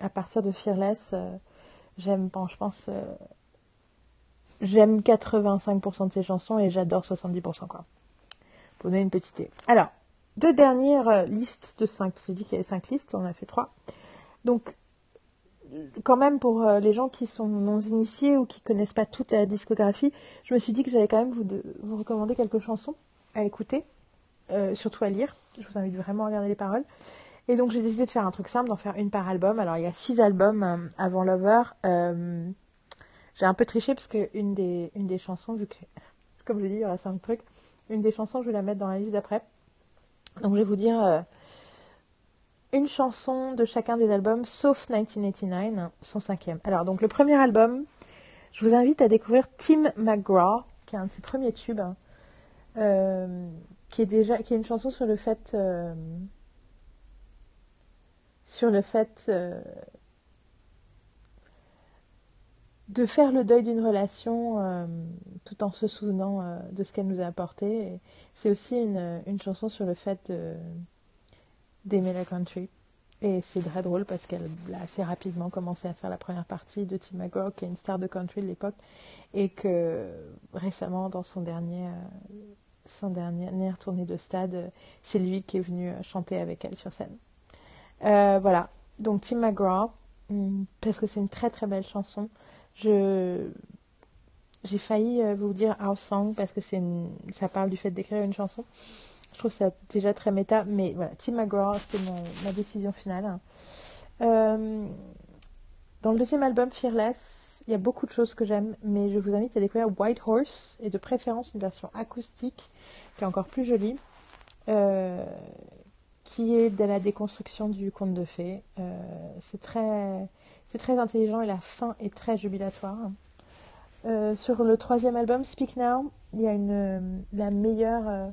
à partir de Fearless, euh, j'aime, bon, je pense, j'aime 85% de ses chansons et j'adore 70%, quoi. Pour donner une petite idée. Alors, deux dernières listes de 5. C'est dit qu'il y avait 5 listes, on a fait 3. Donc, quand même pour euh, les gens qui sont non initiés ou qui connaissent pas toute la discographie, je me suis dit que j'allais quand même vous, recommander quelques chansons à écouter, euh, surtout à lire. Je vous invite vraiment à regarder les paroles. Et donc j'ai décidé de faire un truc simple, d'en faire une par album. Alors il y a six albums euh, avant Lover. J'ai un peu triché parce que une des, une des chansons, vu que, *laughs* comme je l'ai dit, il y aura cinq trucs, une des chansons, je vais la mettre dans la liste d'après. Donc je vais vous dire une chanson de chacun des albums, sauf 1989, son cinquième. Alors donc le premier album, je vous invite à découvrir Tim McGraw, qui est un de ses premiers tubes, euh, qui est déjà, qui est une chanson sur le fait, euh, sur le fait de faire le deuil d'une relation euh, tout en se souvenant euh, de ce qu'elle nous a apporté. C'est aussi une, chanson sur le fait d'aimer la country. Et c'est très drôle parce qu'elle a assez rapidement commencé à faire la première partie de Tim McGraw, qui est une star de country de l'époque, et que récemment, dans son dernier, euh, son tournée de stade, c'est lui qui est venu chanter avec elle sur scène. voilà, donc Tim McGraw, hmm, parce que c'est une très très belle chanson. Je j'ai failli euh, vous dire House Song parce que c'est ça parle du fait d'écrire une chanson. Je trouve ça déjà très méta, mais voilà, Tim McGraw, c'est ma décision finale. Euh, dans le deuxième album, Fearless, il y a beaucoup de choses que j'aime, mais je vous invite à découvrir White Horse et de préférence une version acoustique qui est encore plus jolie, euh, qui est de la déconstruction du conte de fées. c'est très très intelligent et la fin est très jubilatoire. Euh, sur le troisième album, Speak Now, il y a euh, la meilleure euh,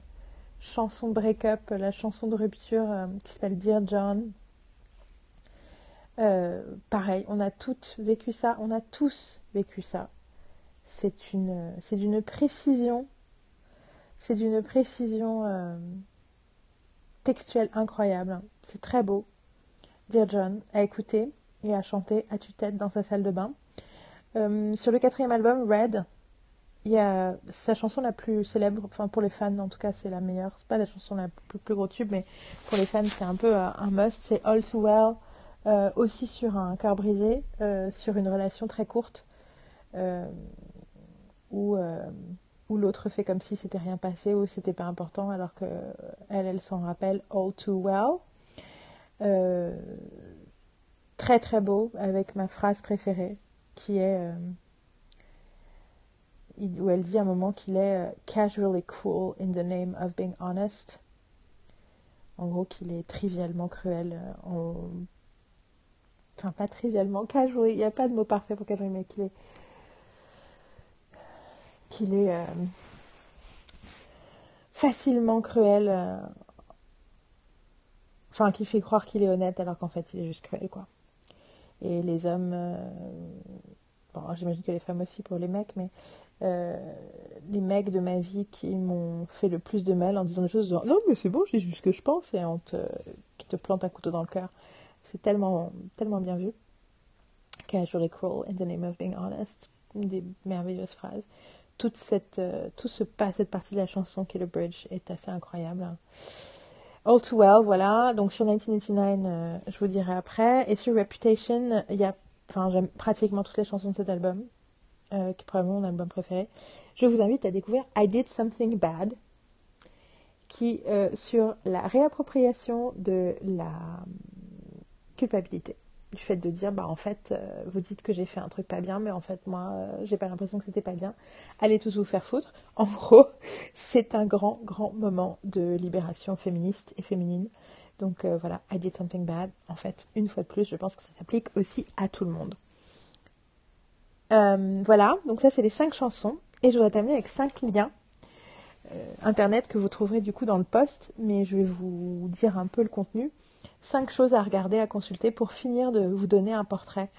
chanson break-up, la chanson de rupture qui s'appelle Dear John. pareil, on a toutes vécu ça, on a tous vécu ça. C'est une, c'est d'une précision, c'est d'une précision textuelle incroyable. C'est très beau. Dear John, à écouter et à chanter à tue-tête dans sa salle de bain. Euh, sur le quatrième album, Red, il y a sa chanson la plus célèbre, enfin pour les fans en tout cas c'est la meilleure, c'est pas la chanson la plus, gros tube, mais pour les fans c'est un peu euh, un must, c'est All Too Well, euh, aussi sur un cœur brisé, sur une relation très courte, où, où l'autre fait comme si c'était rien passé ou c'était pas important alors que elle, elle s'en rappelle All Too Well. Très très beau avec ma phrase préférée qui est euh, où elle dit à un moment qu'il est euh, casually cruel in the name of being honest. En gros, qu'il est trivialement cruel. Euh, en... Enfin, pas trivialement, casually, il n'y a pas de mot parfait pour casually, mais qu'il est. qu'il est. facilement cruel. Enfin, qui fait croire qu'il est honnête alors qu'en fait il est juste cruel, quoi. Et les hommes, euh, bon, j'imagine que les femmes aussi pour les mecs, mais euh, les mecs de ma vie qui m'ont fait le plus de mal en disant des choses, non mais c'est bon, j'ai juste ce que je pense, et on te, qui te plante un couteau dans le cœur. C'est tellement, tellement bien vu. Casually cruel in the name of being honest. Des merveilleuses phrases. Toute cette, euh, tout ce pas, cette partie de la chanson qui est le bridge est assez incroyable. All Too Well, voilà. Donc sur 1989, euh, je vous dirai après. Et sur Reputation, il y a, enfin, j'aime pratiquement toutes les chansons de cet album, euh, qui est probablement mon album préféré. Je vous invite à découvrir I Did Something Bad, qui euh, sur la réappropriation de la culpabilité. Du fait de dire bah en fait euh, vous dites que j'ai fait un truc pas bien mais en fait moi euh, j'ai pas l'impression que c'était pas bien. Allez tous vous faire foutre. En gros *laughs* c'est un grand grand moment de libération féministe et féminine. Donc euh, voilà I did something bad. En fait une fois de plus je pense que ça s'applique aussi à tout le monde voilà donc ça c'est les cinq chansons. Et je voudrais terminer avec cinq liens internet que vous trouverez du coup dans le post mais je vais vous dire un peu le contenu. Cinq choses à regarder, à consulter pour finir de vous donner un portrait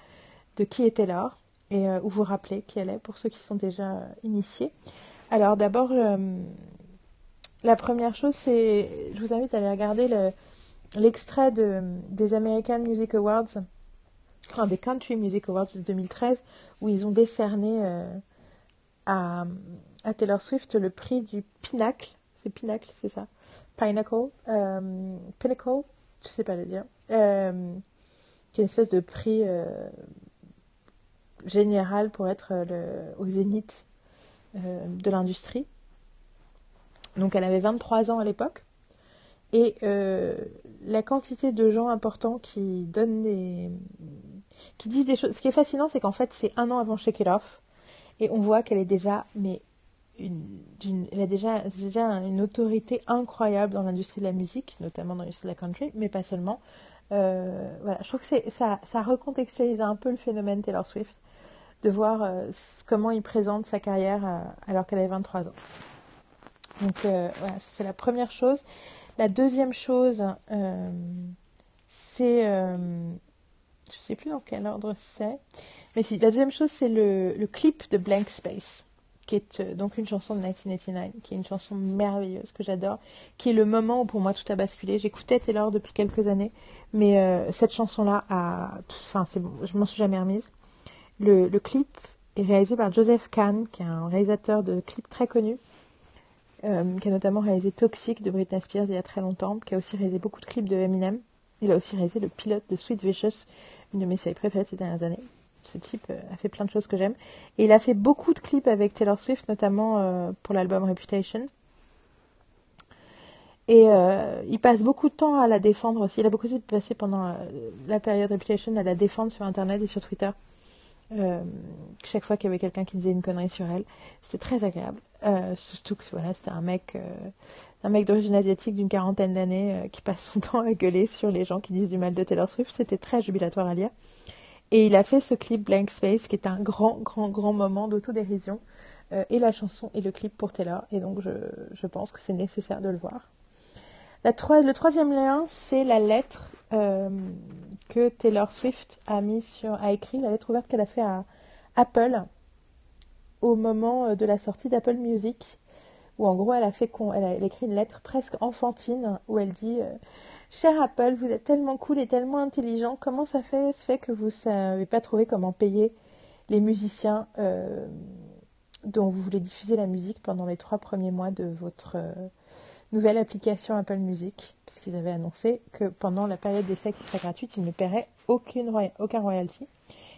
de qui était Laure et euh, vous rappeler qui elle est pour ceux qui sont déjà euh, initiés. Alors d'abord, euh, la première chose, c'est, je vous invite à aller regarder l'extrait des American Music Awards, enfin des Country Music Awards de 2013, où ils ont décerné à, à, Taylor Swift le prix du Pinacle, c'est Pinacle, c'est ça, Pinnacle, Pinnacle je sais pas le dire, euh, qui est une espèce de prix euh, général pour être euh, au zénith de l'industrie. Donc elle avait 23 ans à l'époque. Et la quantité de gens importants qui donnent des. Qui disent des choses. Ce qui est fascinant, c'est qu'en fait, c'est un an avant Shake It Off. Et on voit qu'elle est déjà, mais une, elle a déjà, déjà une autorité incroyable dans l'industrie de la musique, notamment dans l'industrie de la country, mais pas seulement. Euh, voilà, je trouve que ça, ça recontextualise un peu le phénomène Taylor Swift, de voir euh, comment il présente sa carrière euh, alors qu'elle avait 23 ans. Donc voilà, c'est la première chose. La deuxième chose, c'est, je ne sais plus dans quel ordre c'est, mais si, la deuxième chose, c'est le, le clip de Blank Space qui est euh, donc une chanson de 1989, qui est une chanson merveilleuse que j'adore, qui est le moment où pour moi tout a basculé. J'écoutais Taylor depuis quelques années, mais euh, cette chanson-là a, enfin c'est bon, m'en suis jamais remise. Le, clip est réalisé par Joseph Kahn, qui est un réalisateur de clips très connu, euh, qui a notamment réalisé Toxic de Britney Spears il y a très longtemps, qui a aussi réalisé beaucoup de clips de Eminem. Il a aussi réalisé le pilote de Sweet Vicious, une de mes séries préférées ces dernières années ce type euh, a fait plein de choses que j'aime. Et il a fait beaucoup de clips avec Taylor Swift, notamment euh, pour l'album Reputation. Et euh, il passe beaucoup de temps à la défendre aussi. Il a beaucoup passé pendant la période Reputation à la défendre sur Internet et sur Twitter. chaque fois qu'il y avait quelqu'un qui disait une connerie sur elle, c'était très agréable. Surtout que voilà, un mec, un mec d'origine asiatique d'une quarantaine d'années qui passe son *laughs* temps à gueuler sur les gens qui disent du mal de Taylor Swift. C'était très jubilatoire à lire. Et il a fait ce clip Blank Space qui est un grand, grand, grand moment d'autodérision. Euh, et la chanson et le clip pour Taylor. Et donc je, pense que c'est nécessaire de le voir. Le troisième lien, c'est la lettre euh, que Taylor Swift a écrit, la lettre ouverte qu'elle a fait à Apple au moment euh, de la sortie d'Apple Music, où en gros elle a fait elle a, écrit une lettre presque enfantine où elle dit Cher Apple, vous êtes tellement cool et tellement intelligent. Comment ça fait, se fait que vous ne savez pas trouvé comment payer les musiciens euh, dont vous voulez diffuser la musique pendant les trois premiers mois de votre euh, nouvelle application Apple Music? Puisqu'ils avaient annoncé que pendant la période d'essai qui serait gratuite, ils ne paieraient aucune, aucun royalty.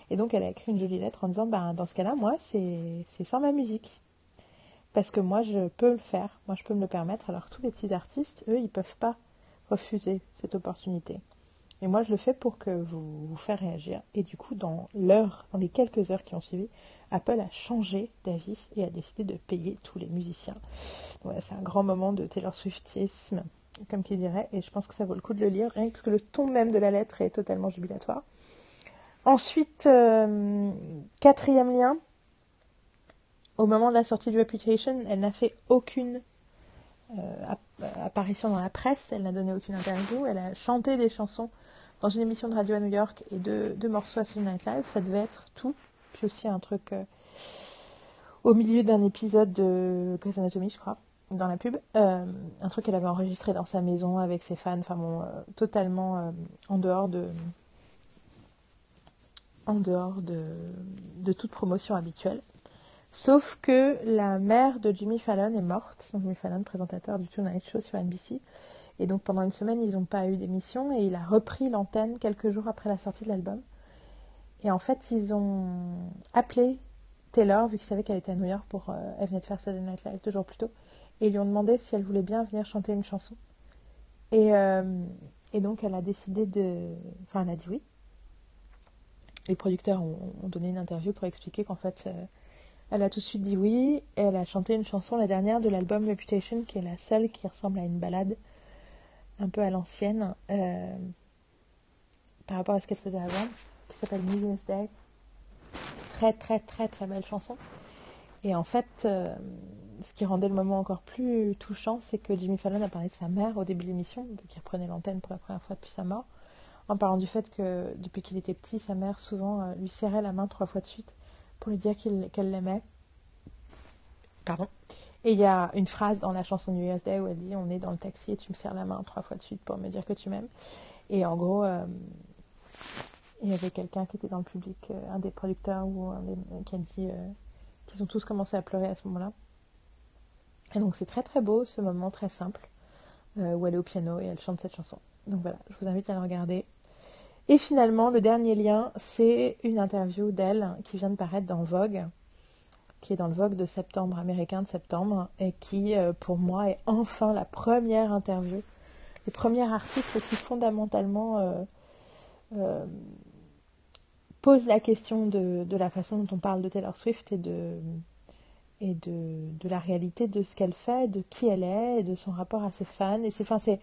Et donc elle a écrit une jolie lettre en disant ben, dans ce cas-là, moi, c'est sans ma musique. Parce que moi, je peux le faire, moi, je peux me le permettre. Alors tous les petits artistes, eux, ils peuvent pas refuser cette opportunité. Et moi, je le fais pour que vous vous faire réagir. Et du coup, dans l'heure, dans les quelques heures qui ont suivi, Apple a changé d'avis et a décidé de payer tous les musiciens. Voilà, c'est un grand moment de Taylor Swiftisme, comme qui dirait, et je pense que ça vaut le coup de le lire, rien que le ton même de la lettre est totalement jubilatoire. Ensuite, euh, quatrième lien, au moment de la sortie du Reputation, elle n'a fait aucune euh, apparition dans la presse, elle n'a donné aucune interview, elle a chanté des chansons dans une émission de radio à New York et deux, morceaux à Sunday Night Live, ça devait être tout, puis aussi un truc euh, au milieu d'un épisode de Grey's Anatomy, je crois, dans la pub, euh, un truc qu'elle avait enregistré dans sa maison avec ses fans, enfin bon, totalement en dehors de en dehors de, toute promotion habituelle. Sauf que la mère de Jimmy Fallon est morte, donc Jimmy Fallon, présentateur du Tonight Show sur NBC. Et donc pendant une semaine, ils n'ont pas eu d'émission et il a repris l'antenne quelques jours après la sortie de l'album. Et en fait, ils ont appelé Taylor, vu qu'ils savaient qu'elle était à New York pour. Euh, elle venait de faire Saturday Night Live deux jours plus tôt. Et ils lui ont demandé si elle voulait bien venir chanter une chanson. Et, euh, et donc elle a décidé de. Enfin, elle a dit oui. Les producteurs ont, donné une interview pour expliquer qu'en fait. Euh, elle a tout de suite dit oui. Et elle a chanté une chanson, la dernière de l'album Reputation, qui est la seule qui ressemble à une balade un peu à l'ancienne euh, par rapport à ce qu'elle faisait avant, qui s'appelle Year's Day. Très très très très belle chanson. Et en fait, euh, ce qui rendait le moment encore plus touchant, c'est que Jimmy Fallon a parlé de sa mère au début de l'émission, qui reprenait l'antenne pour la première fois depuis sa mort, en parlant du fait que depuis qu'il était petit, sa mère souvent euh, lui serrait la main trois fois de suite pour lui dire qu'elle l'aimait. Pardon? Et il y a une phrase dans la chanson New Year's Day où elle dit On est dans le taxi et tu me serres la main trois fois de suite pour me dire que tu m'aimes. Et en gros, euh, il y avait quelqu'un qui était dans le public, euh, un des producteurs, ou qui a dit euh, qu'ils ont tous commencé à pleurer à ce moment-là. Et donc c'est très très beau ce moment très simple où elle est au piano et elle chante cette chanson. Donc voilà, je vous invite à la regarder. Et finalement, le dernier lien, c'est une interview d'elle qui vient de paraître dans Vogue, qui est dans le Vogue de septembre, américain de septembre, et qui, euh, pour moi, est enfin la première interview, le premier article qui fondamentalement euh, euh, pose la question de, la façon dont on parle de Taylor Swift et de, et de, la réalité de ce qu'elle fait, de qui elle est, et de son rapport à ses fans. Et c'est, c'est,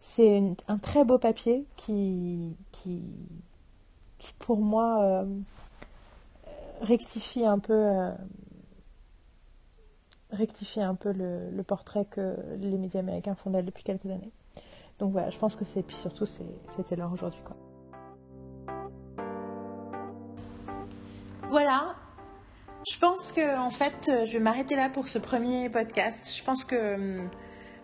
c'est un très beau papier qui, qui, qui pour moi, euh, rectifie un peu, euh, rectifie un peu le, le, portrait que les médias américains font d'elle depuis quelques années. Donc voilà, je pense que c'est, puis surtout, c'était l'heure aujourd'hui. Voilà, je pense que en fait, je vais m'arrêter là pour ce premier podcast. Je pense que hum,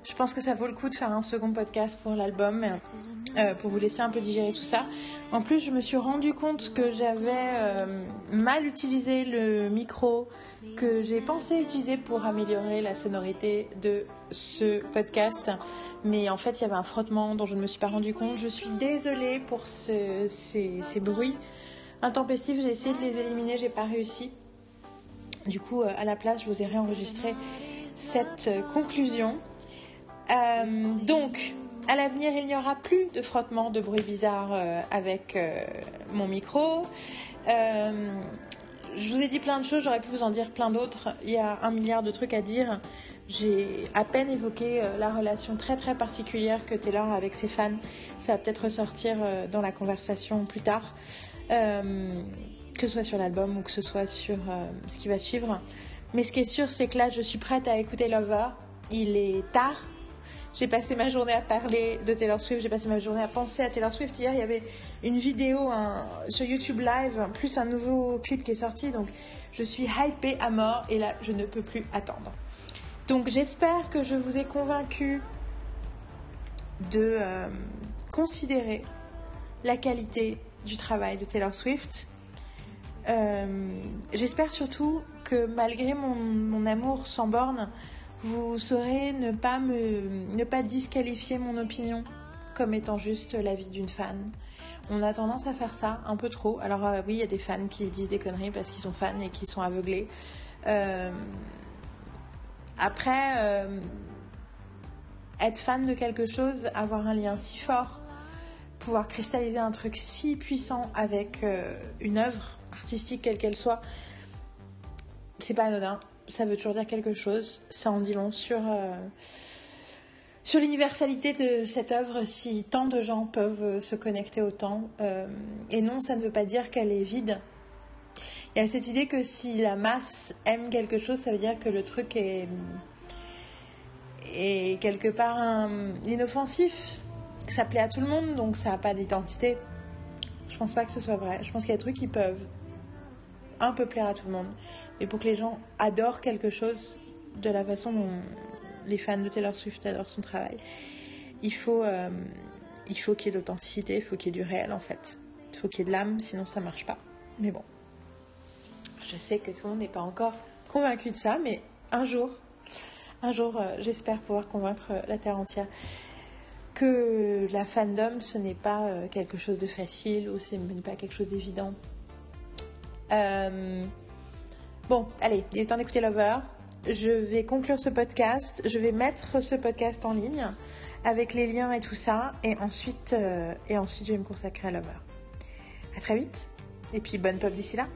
je pense que ça vaut le coup de faire un second podcast pour l'album, euh, pour vous laisser un peu digérer tout ça. En plus, je me suis rendu compte que j'avais euh, mal utilisé le micro que j'ai pensé utiliser pour améliorer la sonorité de ce podcast. Mais en fait, il y avait un frottement dont je ne me suis pas rendu compte. Je suis désolée pour ces, ces, bruits intempestifs. J'ai essayé de les éliminer, j'ai pas réussi. Du coup, euh, à la place, je vous ai réenregistré cette conclusion. Euh, donc, à l'avenir, il n'y aura plus de frottement de bruit bizarre euh, avec euh, mon micro. je vous ai dit plein de choses, j'aurais pu vous en dire plein d'autres. Il y a un milliard de trucs à dire. J'ai à peine évoqué la relation très très particulière que Taylor a avec ses fans. Ça va peut-être ressortir dans la conversation plus tard, que ce soit sur l'album ou que ce soit sur ce qui va suivre. Mais ce qui est sûr, c'est que là, je suis prête à écouter Lover. Il est tard, j'ai passé ma journée à parler de Taylor Swift, j'ai passé ma journée à penser à Taylor Swift. Hier, il y avait une vidéo sur YouTube Live, plus un nouveau clip qui est sorti. Donc, je suis hypée à mort et là, je ne peux plus attendre. Donc, j'espère que je vous ai convaincu de euh, considérer la qualité du travail de Taylor Swift. Euh, j'espère surtout que malgré mon, amour sans borne, vous saurez ne pas, me, ne pas disqualifier mon opinion comme étant juste l'avis d'une fan. On a tendance à faire ça un peu trop. Alors euh, oui, il y a des fans qui disent des conneries parce qu'ils sont fans et qui sont aveuglés. Euh, après, être fan de quelque chose, avoir un lien si fort, pouvoir cristalliser un truc si puissant avec une œuvre artistique quelle qu'elle soit, c'est pas anodin ça veut toujours dire quelque chose. Ça en dit long sur, euh, sur l'universalité de cette œuvre si tant de gens peuvent euh, se connecter autant. Euh, et non, ça ne veut pas dire qu'elle est vide. Il y a cette idée que si la masse aime quelque chose, ça veut dire que le truc est, est quelque part inoffensif, que ça plaît à tout le monde, donc ça n'a pas d'identité. Je pense pas que ce soit vrai. Je pense qu'il y a des trucs qui peuvent un peu plaire à tout le monde. Mais pour que les gens adorent quelque chose de la façon dont les fans de Taylor Swift adorent son travail, il faut, euh, qu'il y ait d'authenticité, il faut qu'il y ait du réel en fait. Il faut qu'il y ait de l'âme, sinon ça marche pas. Mais bon, je sais que tout le monde n'est pas encore convaincu de ça, mais un jour, un jour, euh, j'espère pouvoir convaincre la Terre entière que la fandom, ce n'est pas quelque chose de facile ou ce n'est pas quelque chose d'évident. Euh, bon, allez, il est temps d'écouter Lover. Je vais conclure ce podcast. Je vais mettre ce podcast en ligne avec les liens et tout ça. Et ensuite, euh, et ensuite je vais me consacrer à Lover. À très vite. Et puis bonne pop d'ici là.